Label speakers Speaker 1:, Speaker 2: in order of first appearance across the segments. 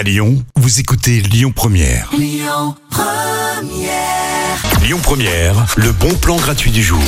Speaker 1: À Lyon, vous écoutez Lyon Première. Lyon Première. le bon plan gratuit du jour.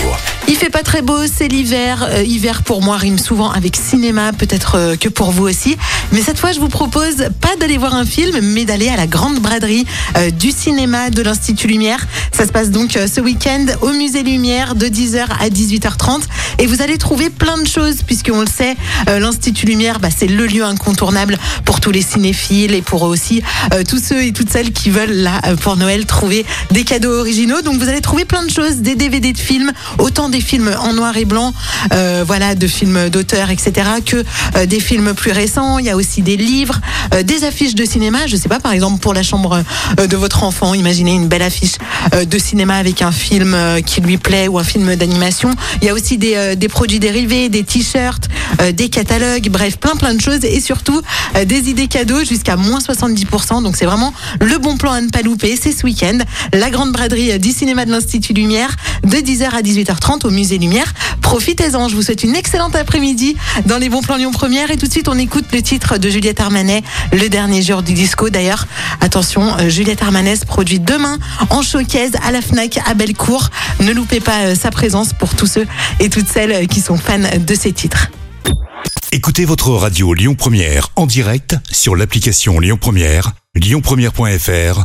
Speaker 2: Il fait pas très beau, c'est l'hiver. Euh, hiver pour moi rime souvent avec cinéma, peut-être euh, que pour vous aussi. Mais cette fois, je vous propose pas d'aller voir un film, mais d'aller à la grande braderie euh, du cinéma de l'Institut Lumière. Ça se passe donc ce week-end au Musée Lumière de 10h à 18h30. Et vous allez trouver plein de choses, puisqu'on le sait, l'Institut Lumière, bah, c'est le lieu incontournable pour tous les cinéphiles et pour aussi tous ceux et toutes celles qui veulent là pour Noël trouver des cadeaux originaux. Donc vous allez trouver plein de choses, des DVD de films, autant des films en noir et blanc, euh, voilà, de films d'auteur, etc., que euh, des films plus récents. Il y a aussi des livres, euh, des affiches de cinéma. Je sais pas, par exemple, pour la chambre de votre enfant, imaginez une belle affiche de cinéma avec un film qui lui plaît ou un film d'animation. Il y a aussi des, des produits dérivés, des t-shirts, des catalogues, bref, plein plein de choses et surtout des idées cadeaux jusqu'à moins 70%. Donc c'est vraiment le bon plan à ne pas louper. C'est ce week-end. La grande braderie du cinéma de l'Institut Lumière de 10h à 18h30 au Musée Lumière. Profitez-en, je vous souhaite une excellente après-midi dans les bons plans Lyon Première et tout de suite on écoute le titre de Juliette Armanet, le dernier jour du disco. D'ailleurs, attention, euh, Juliette Armanet se produit demain en showcase à la FNAC à Bellecour. Ne loupez pas euh, sa présence pour tous ceux et toutes celles euh, qui sont fans de ces titres.
Speaker 1: Écoutez votre radio Lyon Première en direct sur l'application Lyon Première, lyonpremière.fr